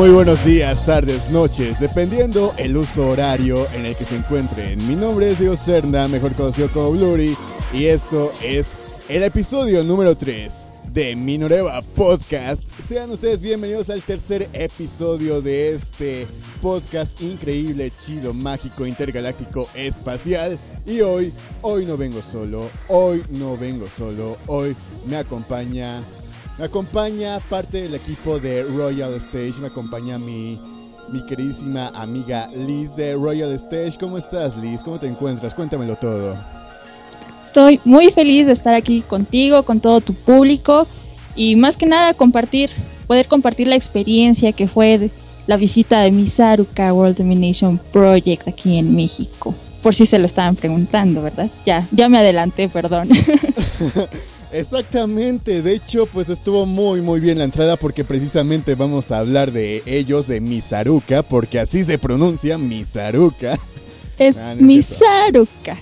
Muy buenos días, tardes, noches, dependiendo el uso horario en el que se encuentren. Mi nombre es Diego Serna, mejor conocido como Blurry, y esto es el episodio número 3 de Minoreva Podcast. Sean ustedes bienvenidos al tercer episodio de este podcast increíble, chido, mágico, intergaláctico, espacial. Y hoy, hoy no vengo solo, hoy no vengo solo, hoy me acompaña me acompaña parte del equipo de Royal Stage, me acompaña mi, mi queridísima amiga Liz de Royal Stage. ¿Cómo estás Liz? ¿Cómo te encuentras? Cuéntamelo todo. Estoy muy feliz de estar aquí contigo, con todo tu público y más que nada compartir, poder compartir la experiencia que fue la visita de Misaruka World Domination Project aquí en México. Por si se lo estaban preguntando, ¿verdad? Ya, ya me adelanté, perdón. Exactamente, de hecho pues estuvo muy muy bien la entrada porque precisamente vamos a hablar de ellos, de Misaruka, porque así se pronuncia Misaruka. Es ah, Misaruka,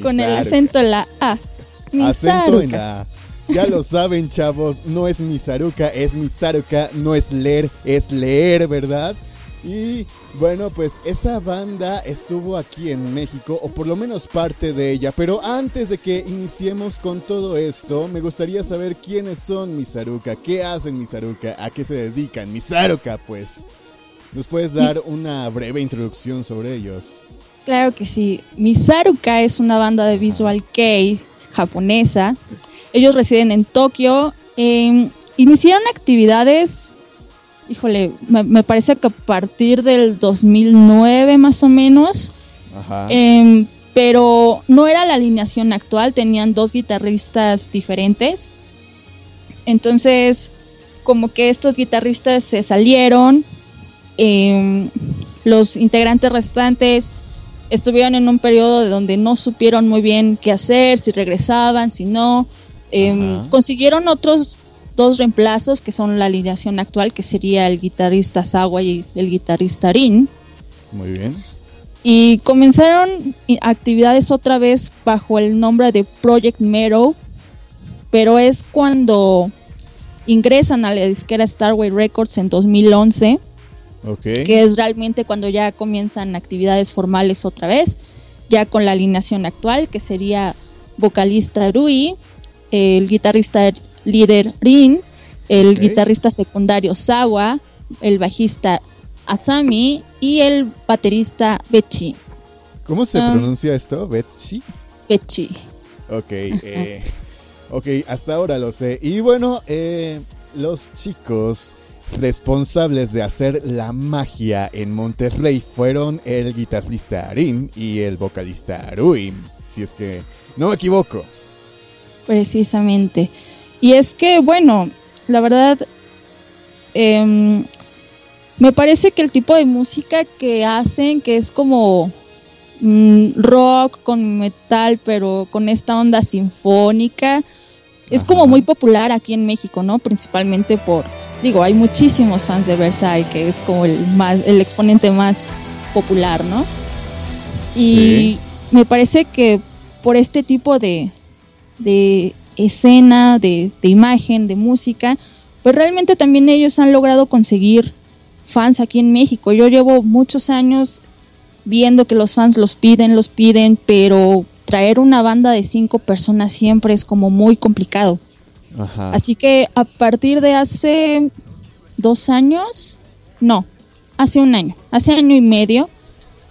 con el acento en la A. Acento en la A. Ya lo saben chavos, no es Misaruka, es Misaruka, no es leer, es leer, ¿verdad? Y bueno, pues esta banda estuvo aquí en México, o por lo menos parte de ella. Pero antes de que iniciemos con todo esto, me gustaría saber quiénes son Misaruka, qué hacen Misaruka, a qué se dedican. Misaruka, pues. ¿Nos puedes dar una breve introducción sobre ellos? Claro que sí. Misaruka es una banda de visual kei japonesa. Ellos residen en Tokio. Em, iniciaron actividades híjole, me, parece que a partir del 2009 más o menos. Ajá. Em, pero no era la alineación actual, tenían dos guitarristas diferentes. Entonces, como que estos guitarristas se salieron, em, los integrantes restantes estuvieron en un periodo de donde no supieron muy bien qué hacer, si regresaban, si no. Em, consiguieron otros dos reemplazos que son la alineación actual, que sería el guitarrista Sawa y el guitarrista Rin. Muy bien. Y comenzaron actividades otra vez bajo el nombre de Project Mero, pero es cuando ingresan a la disquera Starway Records en 2011, okay. que es realmente cuando ya comienzan actividades formales otra vez, ya con la alineación actual, que sería vocalista Rui, el guitarrista líder Rin, el guitarrista secundario Sawa, el bajista Asami y el baterista Bechi. ¿Cómo se ah. pronuncia esto? ¿Bechi? Bechi. Ok, eh, ok, hasta ahora lo sé. Y bueno, eh, los chicos responsables de hacer la magia en Monterrey fueron el guitarrista Rin y el vocalista Rui, si es que no me equivoco. Precisamente. Y es que, bueno, la verdad, em, me parece que el tipo de música que hacen, que es como mm, rock con metal, pero con esta onda sinfónica, es como muy popular aquí en México, ¿no? Principalmente por, digo, hay muchísimos fans de Versailles, que es como el, más, el exponente más popular, ¿no? Y me parece que por este tipo de, de escena, de, imagen, de música, pues realmente también ellos han logrado conseguir fans aquí en México. Yo llevo muchos años viendo que los fans los piden, los piden, pero traer una banda de cinco personas siempre es como muy complicado. Así que a partir de hace dos años, no, hace un año, hace año y medio,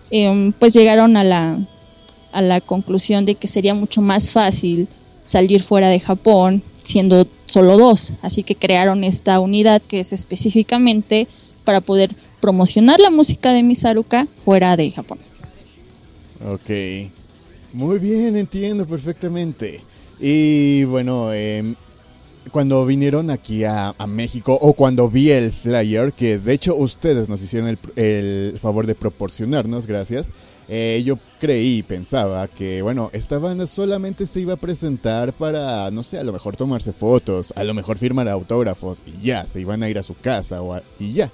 em, pues llegaron a la, a la conclusión de que sería mucho más fácil salir fuera de Japón siendo solo dos. Así que crearon esta unidad que es específicamente para poder promocionar la música de Misaruka fuera de Japón. Ok, muy bien, entiendo perfectamente. Y bueno, em, cuando vinieron aquí a, México o cuando vi el flyer, que de hecho ustedes nos hicieron el, el favor de proporcionarnos, gracias. Eh, yo creí pensaba que, bueno, esta banda solamente se iba a presentar para, no sé, a lo mejor tomarse fotos, a lo mejor firmar autógrafos y ya, se iban a ir a su casa o y ya.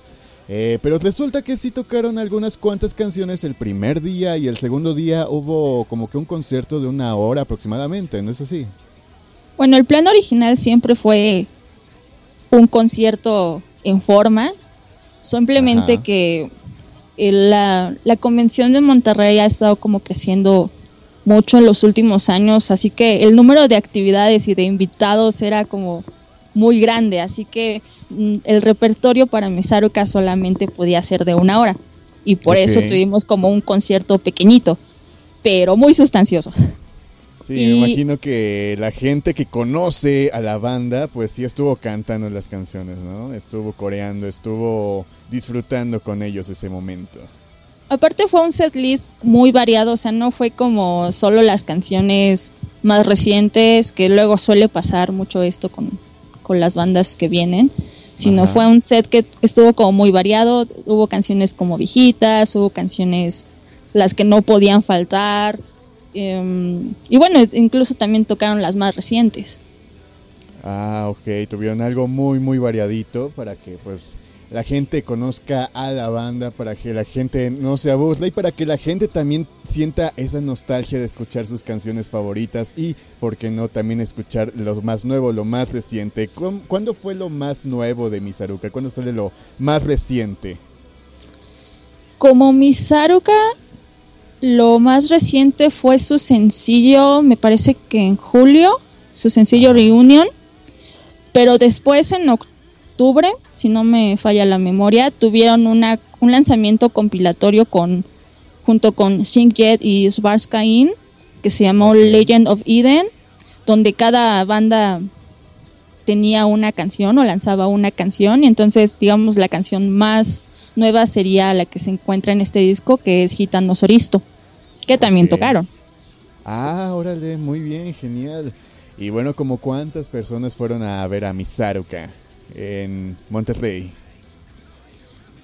Eh, pero resulta que sí tocaron algunas cuantas canciones el primer día y el segundo día hubo como que un concierto de una hora aproximadamente, ¿no es así? Bueno, el plan original siempre fue un concierto en forma, Simplemente que la, la convención de Monterrey ha estado como creciendo mucho en los últimos años, así que el número de actividades y de invitados era como muy grande, así que mm, el repertorio para Misaruka solamente podía ser de una hora y por eso tuvimos como un concierto pequeñito, pero muy sustancioso. Sí, me imagino que la gente que conoce a la banda, pues sí estuvo cantando las canciones, ¿no? Estuvo coreando, estuvo disfrutando con ellos ese momento. Aparte fue un set list muy variado, o sea, no fue como solo las canciones más recientes, que luego suele pasar mucho esto con, con las bandas que vienen, sino fue un set que estuvo como muy variado, hubo canciones como viejitas, hubo canciones las que no podían faltar, em, y bueno, incluso también tocaron las más recientes. Ah, ok, tuvieron algo muy, muy variadito para que pues la gente conozca a la banda, para que la gente no se aburra y para que la gente también sienta esa nostalgia de escuchar sus canciones favoritas y, por qué no, también escuchar lo más nuevo, lo más reciente. ¿Cuándo fue lo más nuevo de Misaruka? ¿Cuándo sale lo más reciente? Como Misaruka, lo más reciente fue su sencillo, me parece que en julio, su sencillo Reunion, pero después en octubre si no me falla la memoria, tuvieron una, un lanzamiento compilatorio con junto con Jet y Svarskain, que se llamó Legend of Eden, donde cada banda tenía una canción o lanzaba una canción, y entonces digamos la canción más nueva sería la que se encuentra en este disco, que es Gitano Soristo, que también tocaron. Ah, órale, muy bien, genial. Y bueno, como cuántas personas fueron a ver a Misaruka? en Monterrey?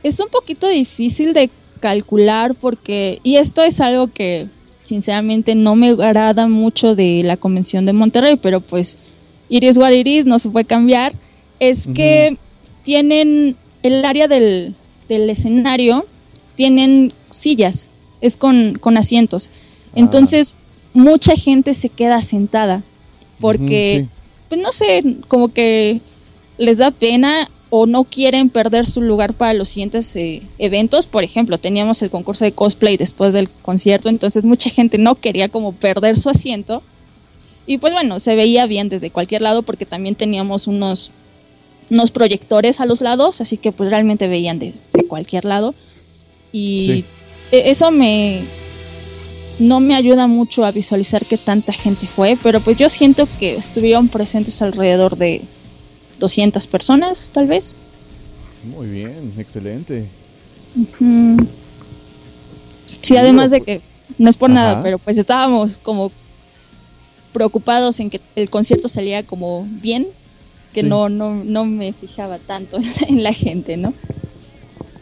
Es un poquito difícil de calcular porque, y esto es algo que sinceramente no me agrada mucho de la convención de Monterrey, pero pues Iris what Iris no se puede cambiar, es que tienen el área del, escenario, tienen sillas, es con, asientos. Ah. Entonces, mucha gente se queda sentada porque, pues no sé, como que les da pena o no quieren perder su lugar para los siguientes eh, eventos. Por ejemplo, teníamos el concurso de cosplay después del concierto, entonces mucha gente no quería como perder su asiento. Y pues bueno, se veía bien desde cualquier lado porque también teníamos unos, unos proyectores a los lados, así que pues realmente veían desde cualquier lado. Y e, eso me no me ayuda mucho a visualizar que tanta gente fue, pero pues yo siento que estuvieron presentes alrededor de 200 personas, tal vez. Muy bien, excelente. Sí, además de que, no es por nada, pero pues estábamos como preocupados en que el concierto saliera como bien, que no, no, no me fijaba tanto en la gente, ¿no?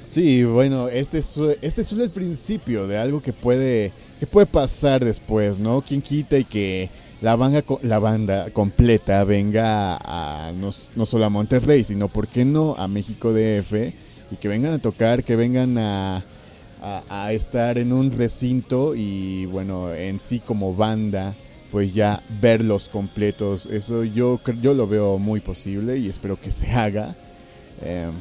Sí, bueno, este es, este es solo el principio de algo que puede, que puede pasar después, ¿no? Quien quita y que la banda, la banda completa venga a, no, solo a Monterrey, sino, ¿por qué no?, a México DF y que vengan a tocar, que vengan a, a, estar en un recinto y, bueno, en sí como banda, pues ya verlos completos. Eso yo, yo lo veo muy posible y espero que se haga. Em,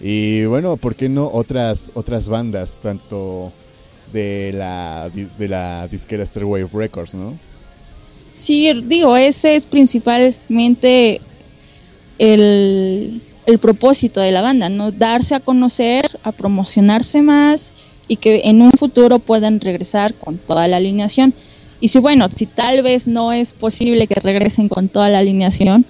y bueno, ¿por qué no otras, otras bandas, tanto de la, de la disquera Stairwave Records, ¿no? Sí, digo, ese es principalmente el, propósito de la banda, ¿no? Darse a conocer, a promocionarse más y que en un futuro puedan regresar con toda la alineación. Y si bueno, si tal vez no es posible que regresen con toda la alineación,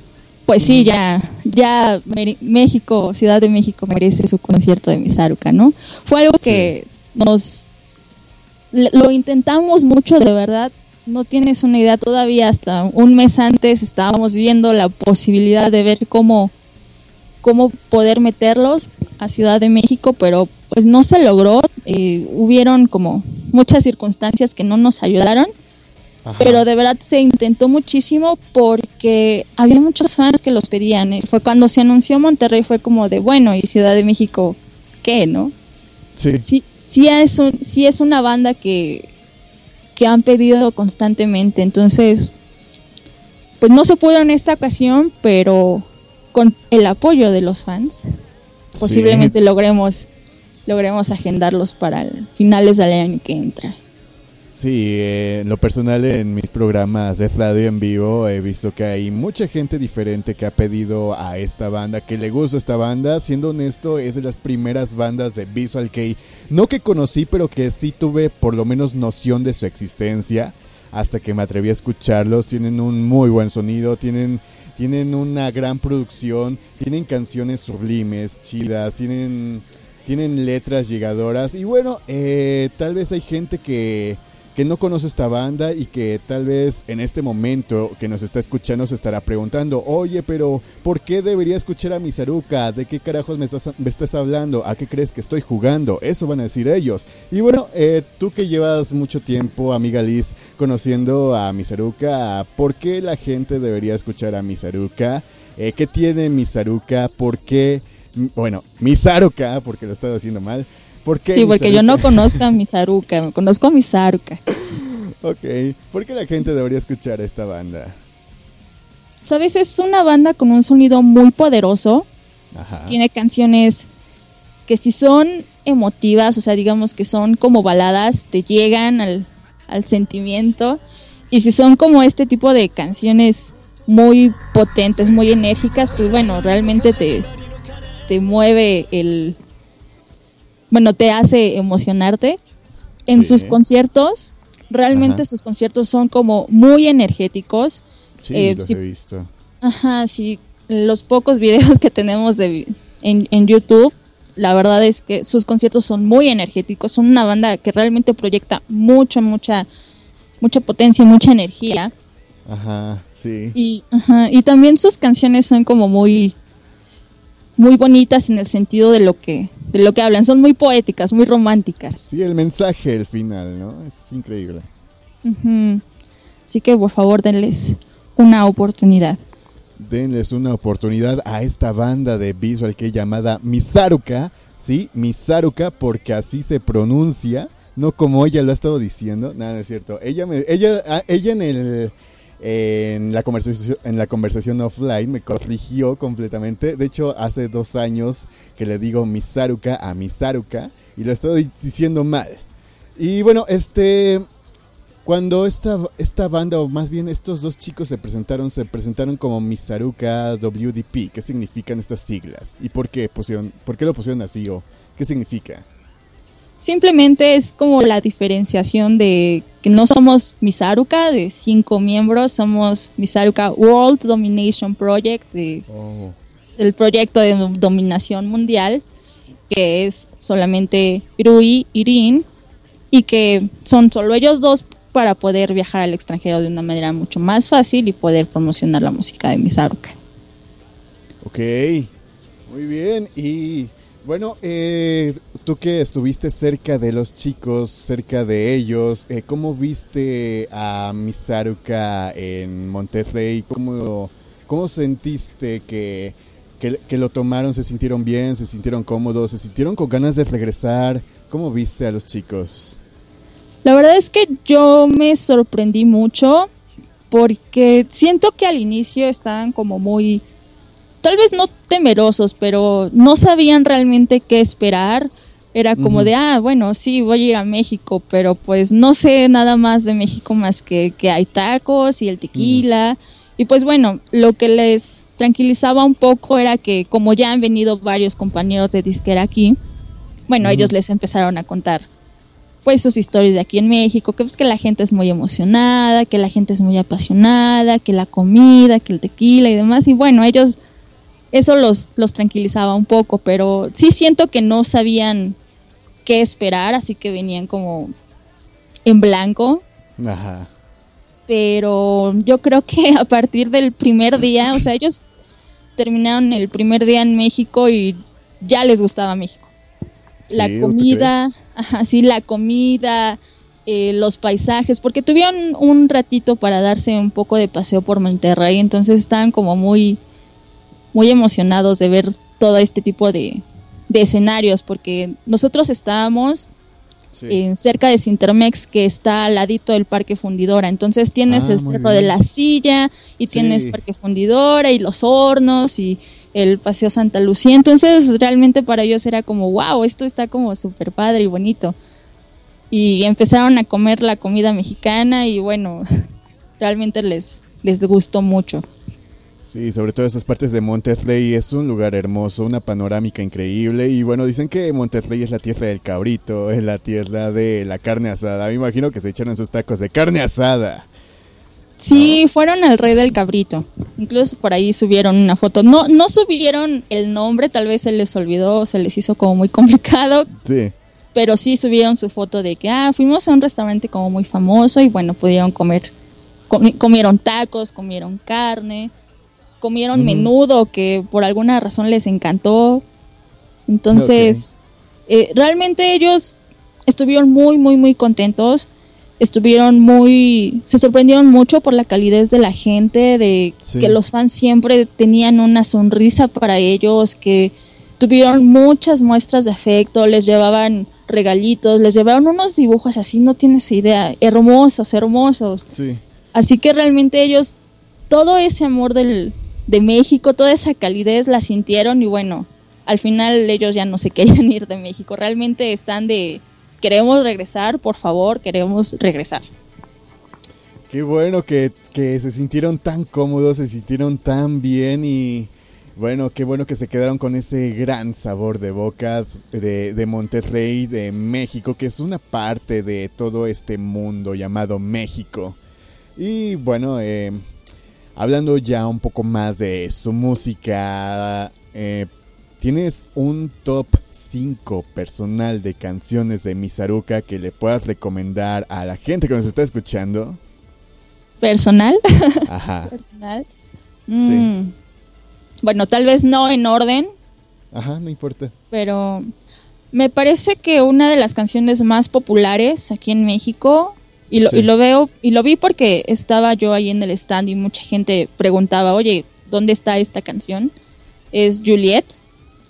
pues sí, ya, ya México, Ciudad de México merece su concierto de Misaruka, ¿no? Fue algo que nos lo intentamos mucho de verdad, no tienes una idea todavía, hasta un mes antes estábamos viendo la posibilidad de ver cómo, cómo poder meterlos a Ciudad de México, pero pues no se logró. Eh, hubieron como muchas circunstancias que no nos ayudaron, pero de verdad se intentó muchísimo porque había muchos fans que los pedían. Eh. Fue cuando se anunció Monterrey, fue como de bueno, y Ciudad de México, ¿qué, no? Sí. Sí, sí es, un, sí es una banda que que han pedido constantemente. Entonces, pues no se pudo en esta ocasión, pero con el apoyo de los fans, posiblemente logremos logremos agendarlos para finales del año que entra. Sí, eh, lo personal en mis programas de radio en vivo he visto que hay mucha gente diferente que ha pedido a esta banda, que le gusta esta banda. Siendo honesto, es de las primeras bandas de Visual Kei, no que conocí, pero que sí tuve por lo menos noción de su existencia hasta que me atreví a escucharlos. Tienen un muy buen sonido, tienen, tienen una gran producción, tienen canciones sublimes, chidas, tienen, tienen letras llegadoras. Y bueno, eh, tal vez hay gente que que no conoce esta banda y que tal vez en este momento que nos está escuchando se estará preguntando, oye, pero ¿por qué debería escuchar a Misaruka? ¿De qué carajos me estás, me estás hablando? ¿A qué crees que estoy jugando? Eso van a decir ellos. Y bueno, eh, tú que llevas mucho tiempo, amiga Liz, conociendo a Misaruka, ¿por qué la gente debería escuchar a Misaruka? Eh, ¿Qué tiene Misaruka? ¿Por qué? Bueno, Misaruka, porque lo estaba haciendo mal sí, porque yo no conozco a Misaruka, conozco a Misaruka. ok, ¿por qué la gente debería escuchar a esta banda? Sabes, es una banda con un sonido muy poderoso. Ajá. Tiene canciones que si son emotivas, o sea, digamos que son como baladas, te llegan al, al sentimiento. Y si son como este tipo de canciones muy potentes, muy enérgicas, pues bueno, realmente te, te mueve el, bueno, te hace emocionarte. En sus conciertos, realmente sus conciertos son como muy energéticos. Sí, eh, los he visto. Ajá, sí, los pocos videos que tenemos de, en, en YouTube, la verdad es que sus conciertos son muy energéticos, son una banda que realmente proyecta mucha, mucha, mucha potencia, mucha energía. Ajá, sí. Y, ajá, y también sus canciones son como muy, muy bonitas en el sentido de lo que de lo que hablan, son muy poéticas, muy románticas. Sí, el mensaje, el final, ¿no? Es increíble. Así que por favor denles una oportunidad. Denles una oportunidad a esta banda de visual que llamada Misaruka, ¿sí? Misaruka porque así se pronuncia, no como ella lo ha estado diciendo, nada es cierto. Ella me, ella ah, ella en el en la conversación en la conversación offline me corrigió completamente. De hecho, hace dos años que le digo Misaruka a Misaruka y lo estoy diciendo mal. Y bueno, este cuando esta, esta banda, o más bien estos dos chicos se presentaron, se presentaron como Misaruka WDP. ¿Qué significan estas siglas? ¿Y por qué, pusieron, por qué lo pusieron así o qué significa? Simplemente es como la diferenciación de que no somos Misaruka de cinco miembros, somos Misaruka World Domination Project, de, oh. el proyecto de dominación mundial, que es solamente Rui y Rin, y que son solo ellos dos para poder viajar al extranjero de una manera mucho más fácil y poder promocionar la música de Misaruka. Ok, muy bien. Y bueno, eh, tú que estuviste cerca de los chicos, cerca de ellos, eh, ¿cómo viste a Misaruka en Monterrey? ¿Cómo, cómo sentiste que, que, lo tomaron? ¿Se sintieron bien? ¿Se sintieron cómodos? ¿Se sintieron con ganas de regresar? ¿Cómo viste a los chicos? La verdad es que yo me sorprendí mucho porque siento que al inicio estaban como muy tal vez no temerosos, pero no sabían realmente qué esperar. Era como de, ah, bueno, sí, voy a ir a México, pero pues no sé nada más de México más que que hay tacos y el tequila. Y pues bueno, lo que les tranquilizaba un poco era que como ya han venido varios compañeros de disquera aquí, bueno, ellos les empezaron a contar pues sus historias de aquí en México, que pues que la gente es muy emocionada, que la gente es muy apasionada, que la comida, que el tequila y demás. Y bueno, ellos eso los, los tranquilizaba un poco, pero sí siento que no sabían qué esperar, así que venían como en blanco. Ajá. Pero yo creo que a partir del primer día, o sea, ellos terminaron el primer día en México y ya les gustaba México. La comida, ajá, sí, la comida, eh, los paisajes, porque tuvieron un ratito para darse un poco de paseo por Monterrey, entonces estaban como muy muy emocionados de ver todo este tipo de, escenarios, porque nosotros estábamos cerca de Sintermex, que está al ladito del Parque Fundidora. Entonces tienes ah, el Cerro de la Silla y tienes Parque Fundidora y los hornos y el Paseo Santa Lucía. Entonces realmente para ellos era como, wow, esto está como súper padre y bonito. Y empezaron a comer la comida mexicana y bueno, realmente les, les gustó mucho. Sí, sobre todo esas partes de Monterrey es un lugar hermoso, una panorámica increíble y bueno, dicen que Monterrey es la tierra del cabrito, es la tierra de la carne asada. Me imagino que se echaron sus tacos de carne asada. Sí, fueron al rey del cabrito. Incluso por ahí subieron una foto. No, no subieron el nombre, tal vez se les olvidó, se les hizo como muy complicado. Sí. Pero sí subieron su foto de que, ah, fuimos a un restaurante como muy famoso y bueno, pudieron comer. comieron tacos, comieron carne comieron menudo que por alguna razón les encantó. Entonces, eh, realmente ellos estuvieron muy, muy, muy contentos. Estuvieron muy, se sorprendieron mucho por la calidez de la gente, de que los fans siempre tenían una sonrisa para ellos, que tuvieron muchas muestras de afecto, les llevaban regalitos, les llevaron unos dibujos así, no tienes idea, hermosos, hermosos. Así que realmente ellos, todo ese amor del, de México, toda esa calidez la sintieron y bueno, al final ellos ya no se querían ir de México, realmente están de queremos regresar, por favor, queremos regresar. Qué bueno que, se sintieron tan cómodos, se sintieron tan bien y bueno, qué bueno que se quedaron con ese gran sabor de bocas de, de Monterrey, de México, que es una parte de todo este mundo llamado México. Y bueno, eh, Hablando ya un poco más de su música, eh, ¿tienes un top 5 personal de canciones de Misaruka que le puedas recomendar a la gente que nos está escuchando? ¿Personal? Ajá. ¿Personal? Mm. Bueno, tal vez no en orden. Ajá, no importa. Pero me parece que una de las canciones más populares aquí en México y lo, y lo veo, y lo vi porque estaba yo ahí en el stand y mucha gente preguntaba, oye, ¿dónde está esta canción? Es Juliet.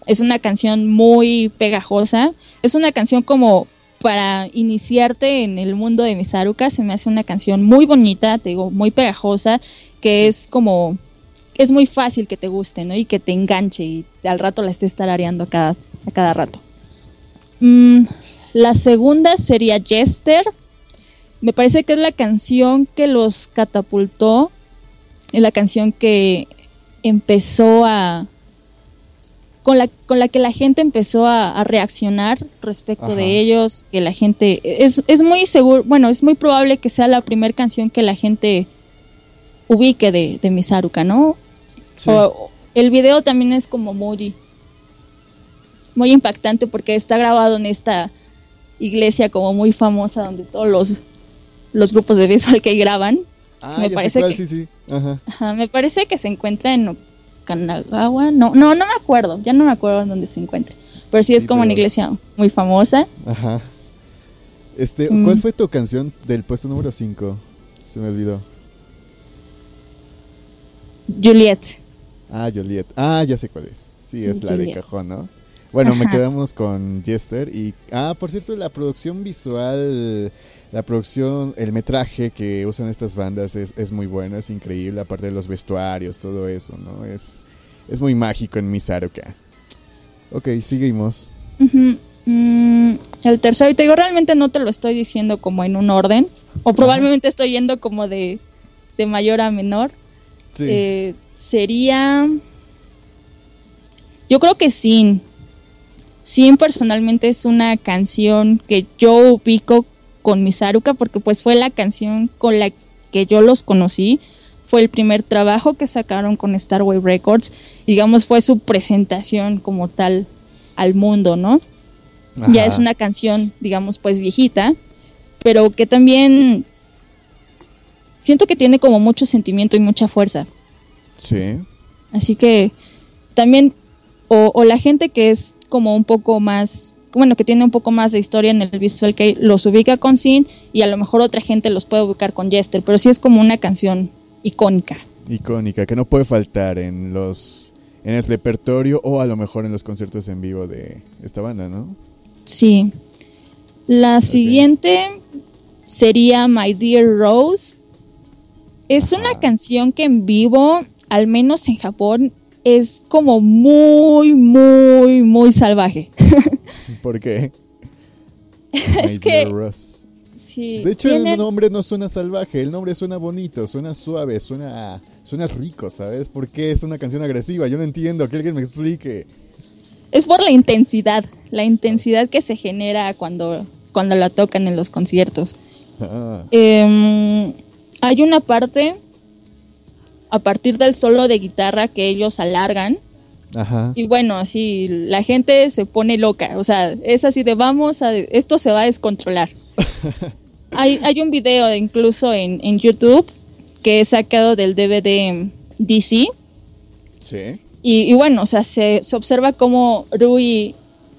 Es una canción muy pegajosa. Es una canción como para iniciarte en el mundo de Misaruka. Se me hace una canción muy bonita, te digo, muy pegajosa, que es como es muy fácil que te guste, ¿no? Y que te enganche y al rato la estés tarareando a cada, a cada rato. Mm, la segunda sería Jester, me parece que es la canción que los catapultó, es la canción que empezó a... Con la, con la que la gente empezó a, reaccionar respecto de ellos, que la gente... Es, es muy seguro, bueno, es muy probable que sea la primera canción que la gente ubique de, de Misaruka, ¿no? el video también es como muy, muy impactante porque está grabado en esta iglesia como muy famosa donde todos los los grupos de visual que graban. Ah, me parece que, sí, sí. Ajá. me parece que se encuentra en Kanagawa. No, no, no me acuerdo. Ya no me acuerdo en dónde se encuentra. Pero sí es como una iglesia muy famosa. Ajá. Este, mm. ¿cuál fue tu canción del puesto número 5? Se me olvidó. Juliet. Ah, Juliet. Ah, ya sé cuál es. Sí, es la de cajón, ¿no? Bueno, me quedamos con Jester y... Ah, por cierto, la producción visual, la producción, el metraje que usan estas bandas es, es muy bueno, es increíble, aparte de los vestuarios, todo eso, ¿no? Es, es muy mágico en Misaruka. Ok, seguimos. Mm, el tercero, y te digo, realmente no te lo estoy diciendo como en un orden, o probablemente estoy yendo como de, de mayor a menor. Sí. Eh, sería... Yo creo que sí. Sí, personalmente es una canción que yo ubico con Misaruka porque pues fue la canción con la que yo los conocí. Fue el primer trabajo que sacaron con Starway Records. Digamos, fue su presentación como tal al mundo, ¿no? Ya es una canción, digamos, pues viejita, pero que también siento que tiene como mucho sentimiento y mucha fuerza. Sí. Así que también, o, o la gente que es como un poco más, bueno, que tiene un poco más de historia en el visual que los ubica con Sin y a lo mejor otra gente los puede ubicar con Jester, pero sí es como una canción icónica. Icónica, que no puede faltar en los en el repertorio o a lo mejor en los conciertos en vivo de esta banda, ¿no? Sí. La siguiente sería My Dear Rose. Es una canción que en vivo, al menos en Japón, es como muy, muy, muy salvaje. ¿Por qué? es que... Sí, de hecho, el nombre no suena salvaje, el nombre suena bonito, suena suave, suena, suena rico, ¿sabes? ¿Por qué es una canción agresiva? Yo no entiendo, que alguien me explique. Es por la intensidad, la intensidad que se genera cuando, cuando la tocan en los conciertos. Ah. Em, hay una parte a partir del solo de guitarra que ellos alargan. Y bueno, así la gente se pone loca. O sea, es así de vamos a. Esto se va a descontrolar. hay, hay un video incluso en, YouTube que he sacado del DVD DC. Sí. Y, bueno, o sea, se, se observa cómo Rui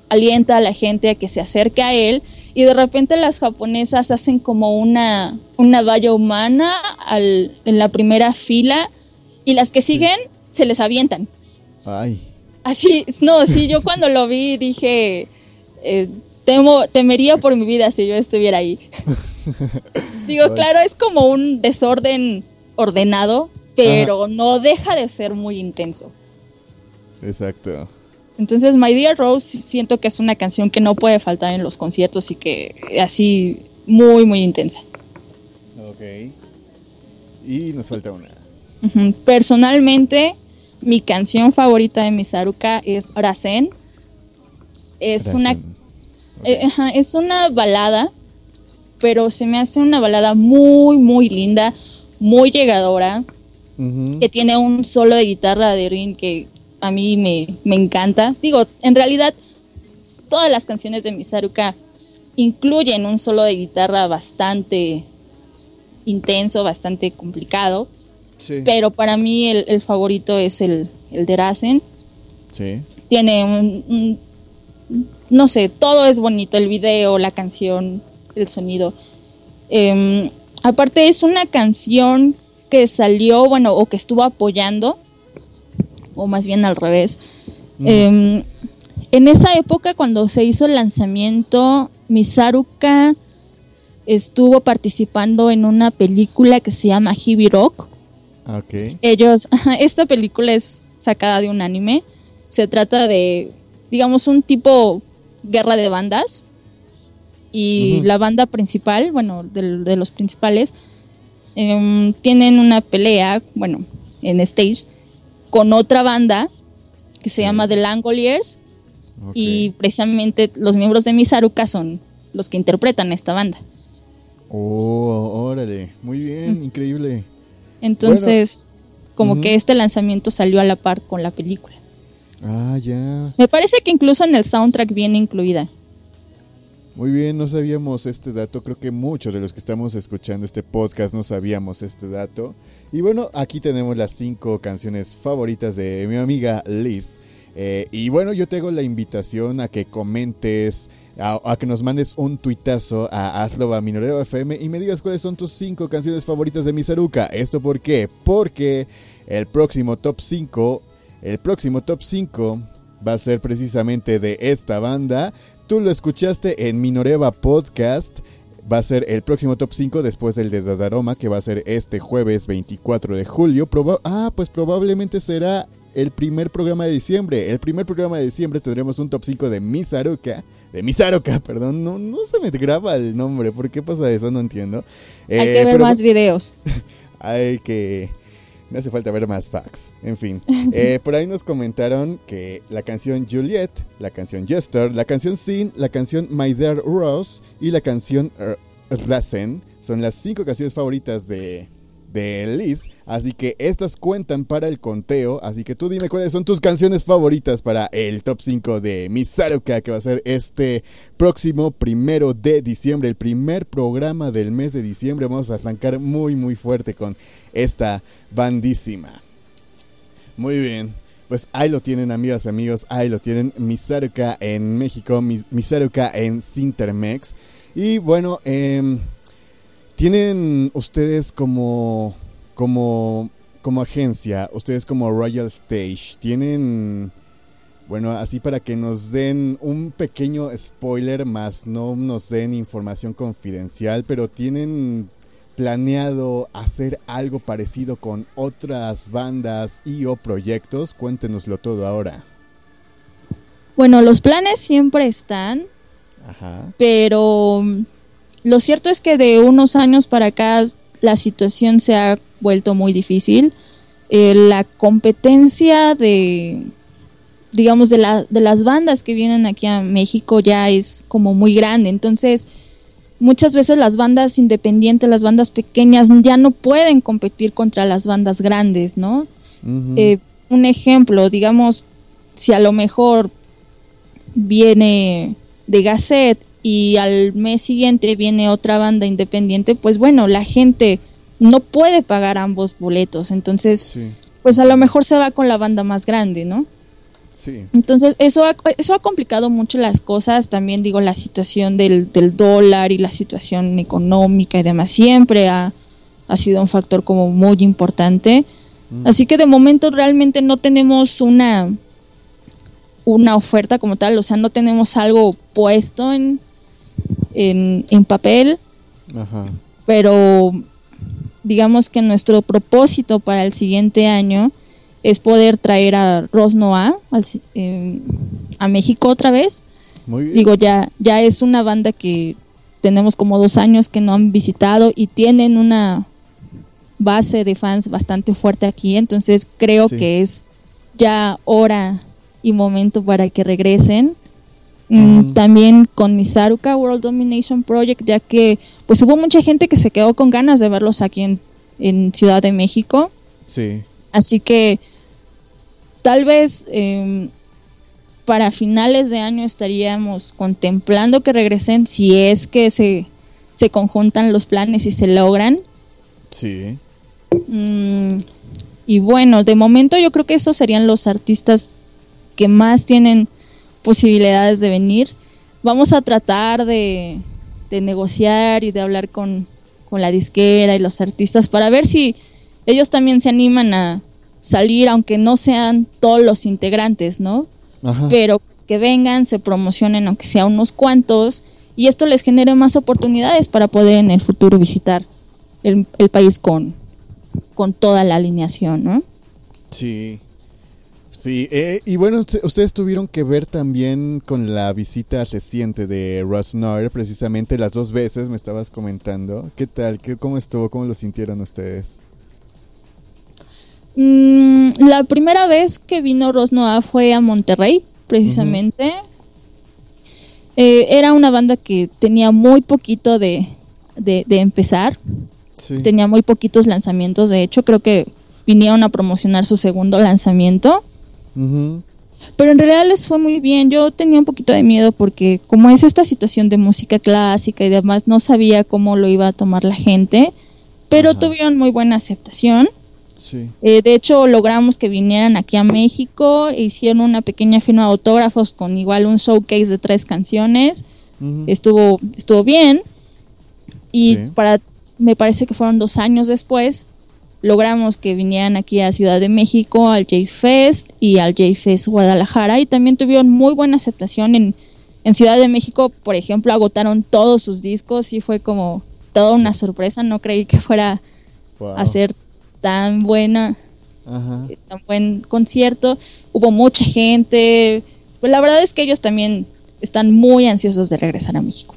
alienta a la gente a que se acerque a él y de repente las japonesas hacen como una, una valla humana al, en la primera fila y las que siguen se les avientan. Ay. Así, no, sí, yo cuando lo vi dije, eh, temo, temería por mi vida si yo estuviera ahí. Digo, claro, es como un desorden ordenado, pero no deja de ser muy intenso. Exacto. Entonces, My Dear Rose siento que es una canción que no puede faltar en los conciertos y que así muy, muy intensa. Ok. Y nos falta una. Personalmente, mi canción favorita de Misaruka es Rasen. Es una eh, es una balada, pero se me hace una balada muy muy linda, muy llegadora, que tiene un solo de guitarra de Rin que a mí me, me encanta. Digo, en realidad todas las canciones de Misaruka incluyen un solo de guitarra bastante intenso, bastante complicado. Pero para mí el, favorito es el, el de Rasen. Sí. Tiene un, No sé, todo es bonito, el video, la canción, el sonido. Em, aparte es una canción que salió, bueno, o que estuvo apoyando, o más bien al revés. Em, en esa época, cuando se hizo el lanzamiento, Misaruka estuvo participando en una película que se llama Hibi Rock ellos, esta película es sacada de un anime. Se trata de, digamos, un tipo guerra de bandas. Y la banda principal, bueno, de, los principales, em, tienen una pelea, bueno, en stage, con otra banda que se llama The Langoliers. Y precisamente los miembros de Misaruka son los que interpretan esta banda. Oh, órale, muy bien, increíble. Entonces, como que este lanzamiento salió a la par con la película. Ah, ya. Me parece que incluso en el soundtrack viene incluida. Muy bien, no sabíamos este dato. Creo que muchos de los que estamos escuchando este podcast no sabíamos este dato. Y bueno, aquí tenemos las cinco canciones favoritas de mi amiga Liz. Eh, y bueno, yo te hago la invitación a que comentes, a, que nos mandes un tuitazo a Hazlo Minoreo FM y me digas cuáles son tus cinco canciones favoritas de Misaruka. ¿Esto por qué? Porque el próximo top 5, el próximo top 5 va a ser precisamente de esta banda. Tú lo escuchaste en Minoreva Podcast. Va a ser el próximo top 5 después del de Dadaroma, que va a ser este jueves 24 de julio. ah, pues probablemente será el primer programa de diciembre. El primer programa de diciembre tendremos un top 5 de Misaruka. De Misaruka, perdón. No, no se me graba el nombre. ¿Por qué pasa eso? No entiendo. Hay que eh, ver más videos. hay que... Me hace falta ver más facts. En fin. Eh, por ahí nos comentaron que la canción Juliet, la canción Jester, la canción Sin, la canción My Dear Rose y la canción Rasen son las cinco canciones favoritas de, de Liz. Así que estas cuentan para el conteo. Así que tú dime cuáles son tus canciones favoritas para el top 5 de Misaruka, que va a ser este próximo primero de diciembre, el primer programa del mes de diciembre. Vamos a arrancar muy, muy fuerte con esta bandísima. Muy bien. Pues ahí lo tienen, amigas y amigos. Ahí lo tienen. Misaruka en México, Misaruka en Sintermex. Y bueno, eh ¿Tienen ustedes como, como, como agencia, ustedes como Royal Stage, tienen, Bueno, así para que nos den un pequeño spoiler más, no nos den información confidencial, pero tienen planeado hacer algo parecido con otras bandas y o proyectos. Cuéntenoslo todo ahora. Bueno, los planes siempre están, Ajá. pero lo cierto es que de unos años para acá la situación se ha vuelto muy difícil. Eh, la competencia de digamos, de, la, de las bandas que vienen aquí a México ya es como muy grande. Entonces, muchas veces las bandas independientes, las bandas pequeñas, ya no pueden competir contra las bandas grandes, ¿no? Eh, un ejemplo, digamos, si a lo mejor viene de Gasset y al mes siguiente viene otra banda independiente, pues bueno, la gente no puede pagar ambos boletos, entonces, pues a lo mejor se va con la banda más grande, ¿no? Entonces, eso ha, eso ha complicado mucho las cosas. También digo, la situación del, dólar y la situación económica y demás siempre ha, sido un factor como muy importante. Mm. Así que de momento realmente no tenemos una, una oferta como tal, o sea, no tenemos algo puesto en, en, en papel. Pero digamos que nuestro propósito para el siguiente año es poder traer a Rosnoa eh, a México otra vez. Digo, ya, ya es una banda que tenemos como dos años que no han visitado y tienen una base de fans bastante fuerte aquí, entonces creo que es ya hora y momento para que regresen. Mm, también con Misaruka World Domination Project, ya que pues hubo mucha gente que se quedó con ganas de verlos aquí en, en Ciudad de México. Sí. Así que tal vez em, para finales de año estaríamos contemplando que regresen si es que se, se conjuntan los planes y se logran. Sí. Mm, y bueno, de momento yo creo que estos serían los artistas que más tienen posibilidades de venir. Vamos a tratar de, de negociar y de hablar con, con la disquera y los artistas para ver si ellos también se animan a, salir, aunque no sean todos los integrantes, ¿no? Pero que vengan, se promocionen, aunque sea unos cuantos, y esto les genere más oportunidades para poder en el futuro visitar el, país con, con toda la alineación, ¿no? Sí. Sí, eh, y bueno, ustedes tuvieron que ver también con la visita reciente de Russ Noir, precisamente las dos veces me estabas comentando. ¿Qué tal? ¿Qué, ¿Cómo estuvo? ¿Cómo lo sintieron ustedes? Mm, la primera vez que vino Rosnoa fue a Monterrey, precisamente. Eh, era una banda que tenía muy poquito de, empezar. Tenía muy poquitos lanzamientos. De hecho, creo que vinieron a promocionar su segundo lanzamiento. Pero en realidad les fue muy bien. Yo tenía un poquito de miedo porque como es esta situación de música clásica y demás, no sabía cómo lo iba a tomar la gente. Pero tuvieron muy buena aceptación. Eh, de hecho, logramos que vinieran aquí a México, e hicieron una pequeña firma de autógrafos con igual un showcase de tres canciones. Estuvo, estuvo bien. Y para, me parece que fueron dos años después, logramos que vinieran aquí a Ciudad de México, al J-Fest y al J-Fest Guadalajara. Y también tuvieron muy buena aceptación en, en Ciudad de México. Por ejemplo, agotaron todos sus discos y fue como toda una sorpresa. No creí que fuera a ser tan buena, eh, tan buen concierto. Hubo mucha gente. Pues la verdad es que ellos también están muy ansiosos de regresar a México.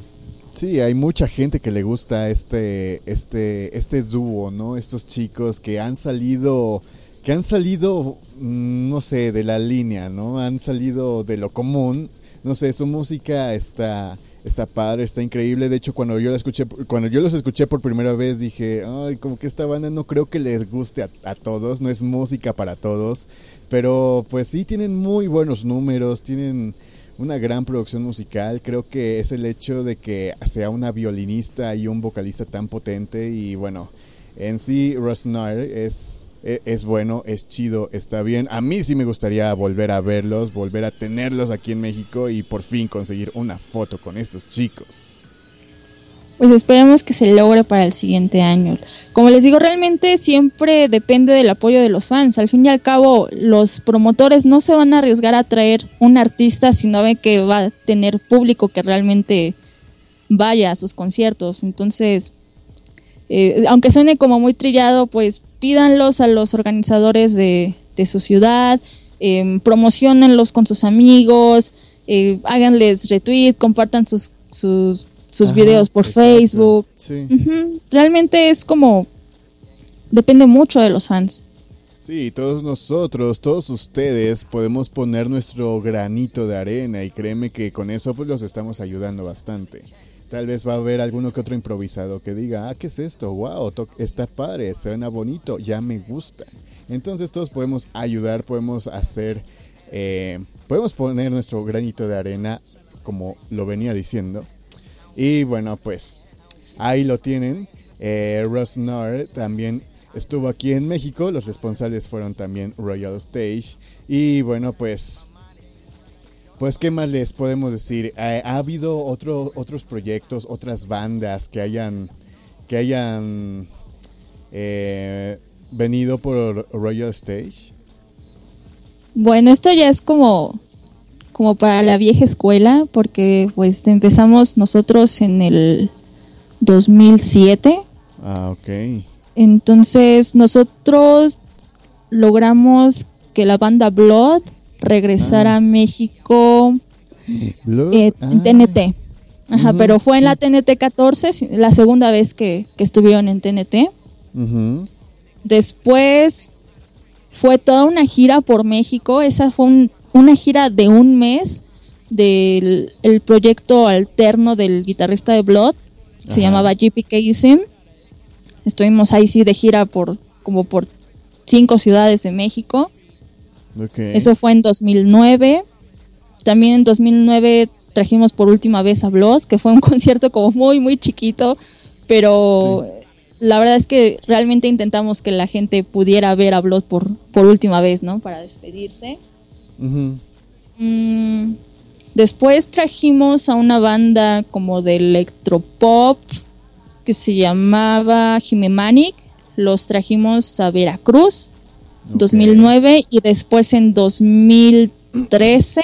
Sí, hay mucha gente que le gusta este, este, este dúo, ¿no? Estos chicos que han salido, que han salido, mm, no sé, de la línea, ¿no? Han salido de lo común. No sé, su música está, está padre, está increíble. De hecho, cuando yo la escuché, cuando yo los escuché por primera vez, dije, ay, como que esta banda no creo que les guste a, todos, no es música para todos. Pero pues sí tienen muy buenos números, tienen una gran producción musical. Creo que es el hecho de que sea una violinista y un vocalista tan potente. Y bueno, en sí, Russ es e, es bueno, es chido, está bien. A mí sí me gustaría volver a verlos, volver a tenerlos aquí en México y por fin conseguir una foto con estos chicos. Pues esperemos que se logre para el siguiente año. Como les digo, realmente siempre depende del apoyo de los fans. Al fin y al cabo, los promotores no se van a arriesgar a traer un artista si no ven que va a tener público que realmente vaya a sus conciertos. Entonces, eh, aunque suene como muy trillado, pues pídanlos a los organizadores de, su ciudad, eh, promocionenlos con sus amigos, eh, háganles retweet, compartan sus sus videos por Facebook. Realmente es como, depende mucho de los fans. Sí, todos nosotros, todos ustedes podemos poner nuestro granito de arena y créeme que con eso pues los estamos ayudando bastante. Tal vez va a haber alguno que otro improvisado que diga, ah, ¿qué es esto? Wow, está padre, suena bonito, ya me gusta. Entonces todos podemos ayudar, podemos hacer, eh, podemos poner nuestro granito de arena, como lo venía diciendo, y bueno, pues ahí lo tienen. Eh, Ross también estuvo aquí en México. Los responsables fueron también Royal Stage. Y bueno, pues. Pues, ¿qué más les podemos decir? Eh, ¿Ha habido otro, otros proyectos, otras bandas que hayan, que hayan eh, venido por Royal Stage? Bueno, esto ya es como como para la vieja escuela, porque pues empezamos nosotros en el 2007. Ah, ok. Entonces nosotros logramos que la banda Blood regresara ah. a México eh, en TNT. Ajá, pero fue en la TNT 14, la segunda vez que, estuvieron en TNT. Después fue toda una gira por México. Esa fue un, una gira de un mes del el proyecto alterno del guitarrista de Blood. Se llamaba GPKism. Estuvimos ahí sí de gira por como por cinco ciudades de México. Eso fue en 2009. También en 2009 trajimos por última vez a Blood, que fue un concierto como muy, muy chiquito, pero la verdad es que realmente intentamos que la gente pudiera ver a Blood por, por última vez, ¿no? Para despedirse. Mm, después trajimos a una banda como de electropop que se llamaba Jimemanic. Los trajimos a Veracruz, 2009, y después en 2013.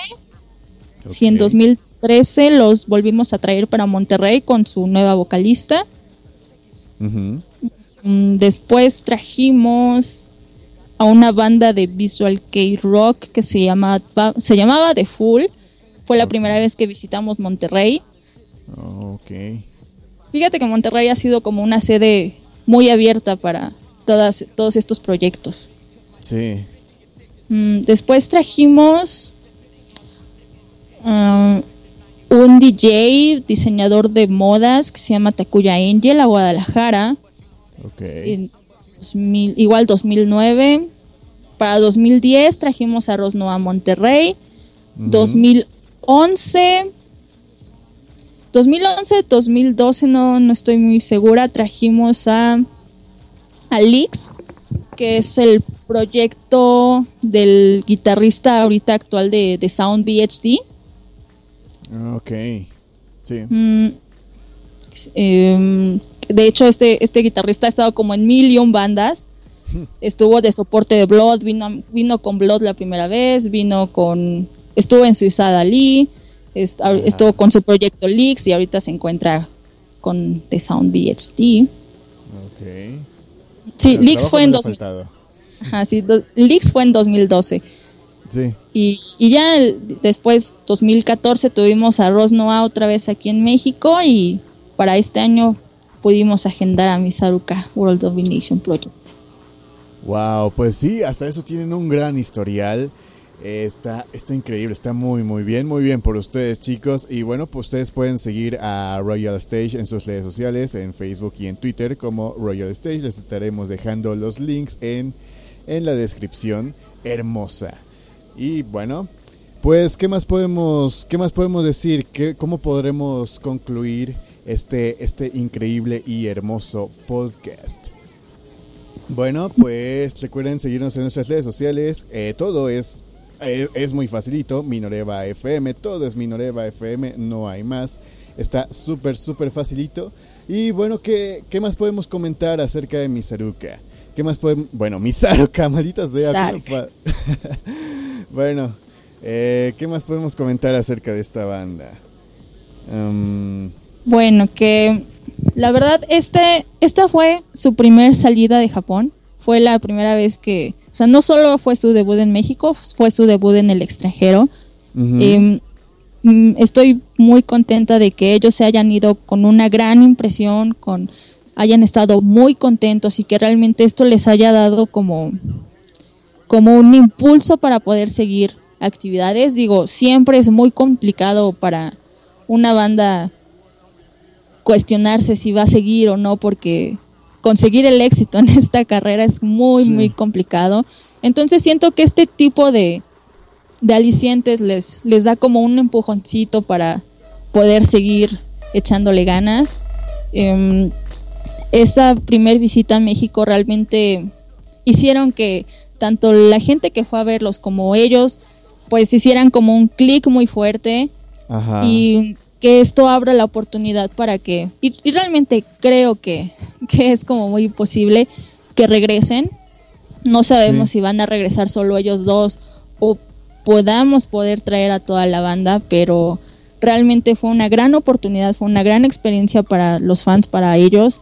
Sí, en 2013 los volvimos a traer para Monterrey con su nueva vocalista. Mm, después trajimos a una banda de visual K-rock que se, llama, se llamaba The Full. Fue la primera vez que visitamos Monterrey. Fíjate que Monterrey ha sido como una sede muy abierta para todas, todos estos proyectos. Sí. Mm, después trajimos um, un DJ, diseñador de modas que se llama Takuya Angel a Guadalajara. Okay igual 2009. Para 2010 trajimos a Rosno a Monterrey. 2011. 2011, 2012, no, no estoy muy segura, trajimos a, a que es el proyecto del guitarrista ahorita actual de, Sound VHD. Ah, ok, sí. Mm, em, de hecho, este, este guitarrista ha estado como en mil y bandas. Estuvo de soporte de Blood, vino, vino con Blood la primera vez, vino con. Estuvo en Suicide Ali, estuvo con su proyecto Leaks y ahorita se encuentra con The Sound VHD. Ok. Sí, Leaks fue en sí, Leaks fue en 2012. Sí. Y, y, ya después, 2014, tuvimos a Ross Noah otra vez aquí en México y para este año pudimos agendar a Misaruka World Domination Project. Wow, pues sí, hasta eso tienen un gran historial. está, está increíble, está muy muy bien, muy bien por ustedes chicos. Y bueno, pues ustedes pueden seguir a Royal Stage en sus redes sociales, en Facebook y en Twitter como Royal Stage. Les estaremos dejando los links en, en la descripción. Hermosa. Y bueno, pues ¿qué más podemos, qué más podemos decir? ¿Qué, ¿Cómo podremos concluir este, este increíble y hermoso podcast. Bueno, pues recuerden seguirnos en nuestras redes sociales. Eh, todo es, eh, es, muy facilito. Minoreva FM, todo es Minoreva FM, no hay más. Está súper, súper facilito. Y bueno, ¿qué, ¿qué, más podemos comentar acerca de Misaruka? ¿Qué más podemos...? Bueno, Misaruka, maldita sea. bueno, eh, ¿qué más podemos comentar acerca de esta banda? Um, bueno, que la verdad, este, esta fue su primer salida de Japón. Fue la primera vez que, o sea, no solo fue su debut en México, fue su debut en el extranjero. Em, mm, estoy muy contenta de que ellos se hayan ido con una gran impresión, con hayan estado muy contentos y que realmente esto les haya dado como, como un impulso para poder seguir actividades. Digo, siempre es muy complicado para una banda cuestionarse si va a seguir o no, porque conseguir el éxito en esta carrera es muy, muy complicado. Entonces siento que este tipo de, de alicientes les, les da como un empujoncito para poder seguir echándole ganas. Em, esa primer visita a México realmente hicieron que tanto la gente que fue a verlos como ellos pues hicieran como un clic muy fuerte y que esto abra la oportunidad para que, y, realmente creo que, es como muy posible que regresen. No sabemos si van a regresar solo ellos dos o podamos poder traer a toda la banda, pero realmente fue una gran oportunidad, fue una gran experiencia para los fans, para ellos.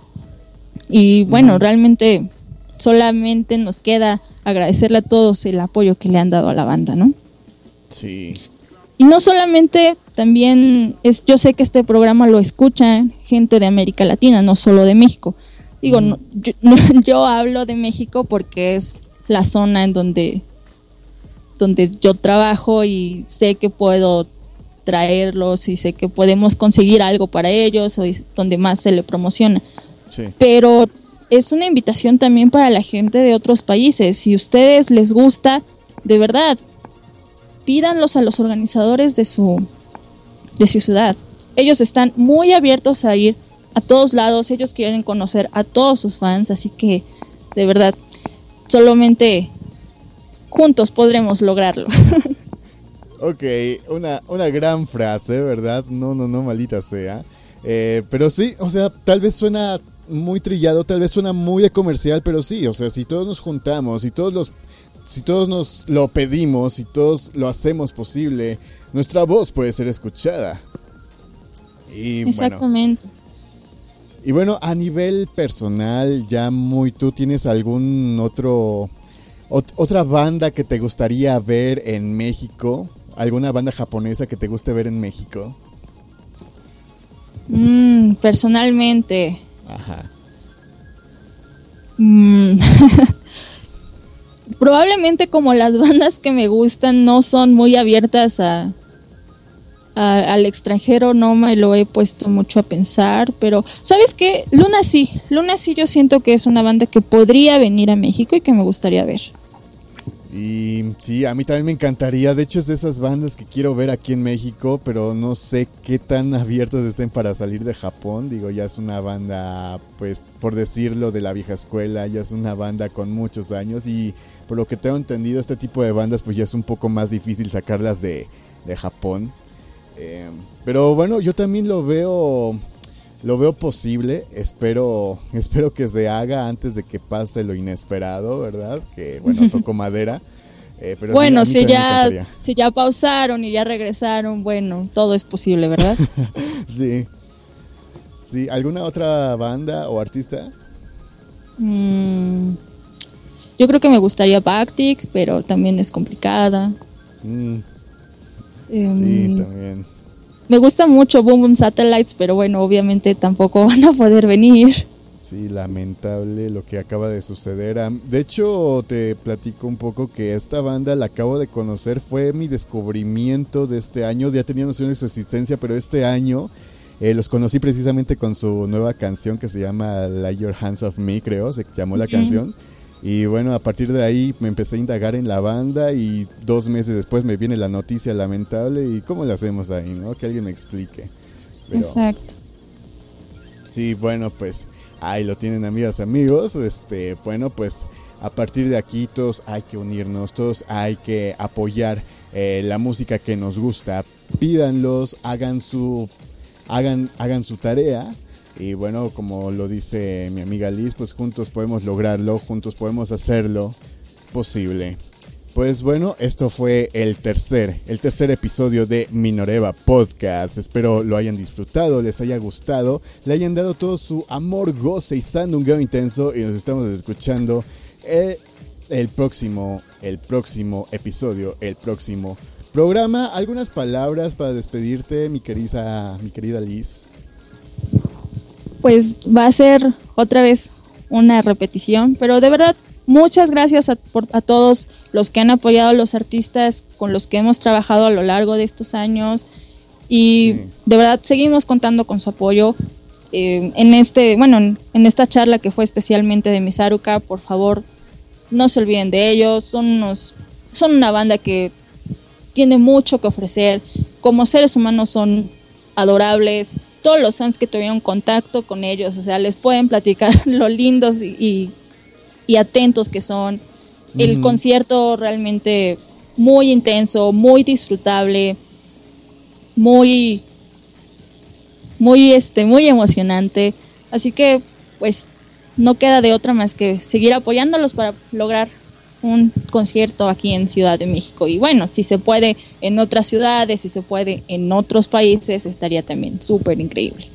Y bueno, realmente solamente nos queda agradecerle a todos el apoyo que le han dado a la banda, ¿no? Sí. Y no solamente, también es, yo sé que este programa lo escucha gente de América Latina, no solo de México. Digo, no, yo, hablo de México porque es la zona en donde, donde yo trabajo y sé que puedo traerlos y sé que podemos conseguir algo para ellos o donde más se le promociona. Pero es una invitación también para la gente de otros países. Si a ustedes les gusta, de verdad, pídanlos a los organizadores de su, de su ciudad. Ellos están muy abiertos a ir a todos lados, ellos quieren conocer a todos sus fans, así que de verdad, solamente juntos podremos lograrlo. ok, una, una gran frase, ¿verdad? No, no, no, maldita sea. Eh, pero sí, o sea, tal vez suena muy trillado, tal vez suena muy comercial, pero sí, o sea, si todos nos juntamos y todos los si todos nos lo pedimos, si todos lo hacemos posible, nuestra voz puede ser escuchada. Y Exactamente. y bueno, a nivel personal, ya muy tú tienes algún otro otra banda que te gustaría ver en México, alguna banda japonesa que te guste ver en México. Mm, personalmente. Ajá. Mm. probablemente como las bandas que me gustan no son muy abiertas a, al extranjero, no me lo he puesto mucho a pensar, pero ¿sabes qué? Luna sí, Luna sí yo siento que es una banda que podría venir a México y que me gustaría ver. Y sí, a mí también me encantaría. De hecho, es de esas bandas que quiero ver aquí en México, pero no sé qué tan abiertos estén para salir de Japón. Digo, ya es una banda, pues, por decirlo, de la vieja escuela. Ya es una banda con muchos años. Y por lo que tengo entendido, este tipo de bandas, pues ya es un poco más difícil sacarlas de, Japón. Eh, pero bueno, yo también lo veo lo veo posible, espero, espero que se haga antes de que pase lo inesperado, ¿verdad? Que bueno, tocó madera. Eh, pero bueno, si ya, si ya pausaron y ya regresaron, bueno, todo es posible, ¿verdad? sí. Sí, ¿alguna otra banda o artista? Mm, yo creo que me gustaría Bactic, pero también es complicada. Mm. Em, sí, también. Me gusta mucho Boom Boom Satellites, pero bueno, obviamente tampoco van a poder venir. Sí, lamentable lo que acaba de suceder. De hecho, te platico un poco que esta banda la acabo de conocer, fue mi descubrimiento de este año. Ya teníamos una su existencia, pero este año eh, los conocí precisamente con su nueva canción que se llama Light Your Hands of Me, creo, se llamó la canción. Y bueno, a partir de ahí me empecé a indagar en la banda y dos meses después me viene la noticia lamentable y cómo le hacemos ahí, ¿no? Que alguien me explique. Exacto. Sí, bueno, pues ahí lo tienen amigas, amigos. Este, bueno, pues a partir de aquí todos hay que unirnos, todos hay que apoyar eh, la música que nos gusta. Pídanlos, hagan su, hagan, hagan su tarea Y bueno, como lo dice mi amiga Liz, pues juntos podemos lograrlo, juntos podemos hacerlo posible. Pues bueno, esto fue el tercer, el tercer episodio de Minoreva Podcast. Espero lo hayan disfrutado, les haya gustado, le hayan dado todo su amor, goce y sandungueo intenso y nos estamos escuchando el, el próximo, el próximo episodio, el próximo programa. ¿Algunas palabras para despedirte, mi querida, mi querida Liz? Pues va a ser otra vez una repetición, pero de verdad Muchas gracias a, todos los que han apoyado a los artistas con los que hemos trabajado a lo largo de estos años y de verdad seguimos contando con su apoyo. Eh, en este, bueno, en, esta charla que fue especialmente de Misaruka, por favor, no se olviden de ellos. Son unos, son una banda que tiene mucho que ofrecer. Como seres humanos son adorables. Todos los fans que tuvieron contacto con ellos, o sea, les pueden platicar lo lindos y y atentos que son. El concierto realmente muy intenso, muy disfrutable, muy, muy, este, muy emocionante. Así que, pues, no queda de otra más que seguir apoyándolos para lograr un concierto aquí en Ciudad de México. Y bueno, si se puede en otras ciudades, si se puede en otros países, estaría también súper increíble.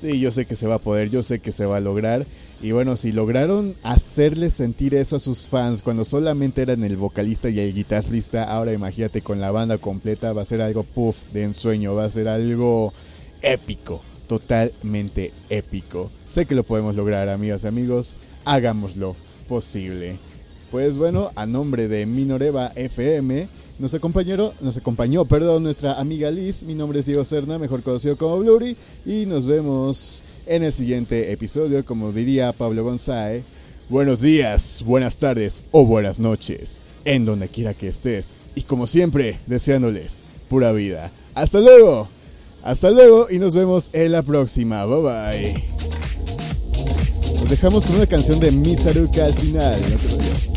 Sí, yo sé que se va a poder, yo sé que se va a lograr. Y bueno, si lograron hacerles sentir eso a sus fans cuando solamente eran el vocalista y el guitarrista, ahora imagínate con la banda completa, va a ser algo puff de ensueño, va a ser algo épico, totalmente épico. Sé que lo podemos lograr, amigas y amigos, hagámoslo posible. Pues bueno, a nombre de Minoreva FM, nos acompañó, nos acompañó, perdón, nuestra amiga Liz. Mi nombre es Diego Serna, mejor conocido como Blurry, y nos vemos en el siguiente episodio, como diría Pablo González. Buenos días, buenas tardes o buenas noches, en donde quiera que estés. Y como siempre, deseándoles pura vida. Hasta luego, hasta luego y nos vemos en la próxima. Bye bye. Nos dejamos con una canción de Misaruka al final. No te lo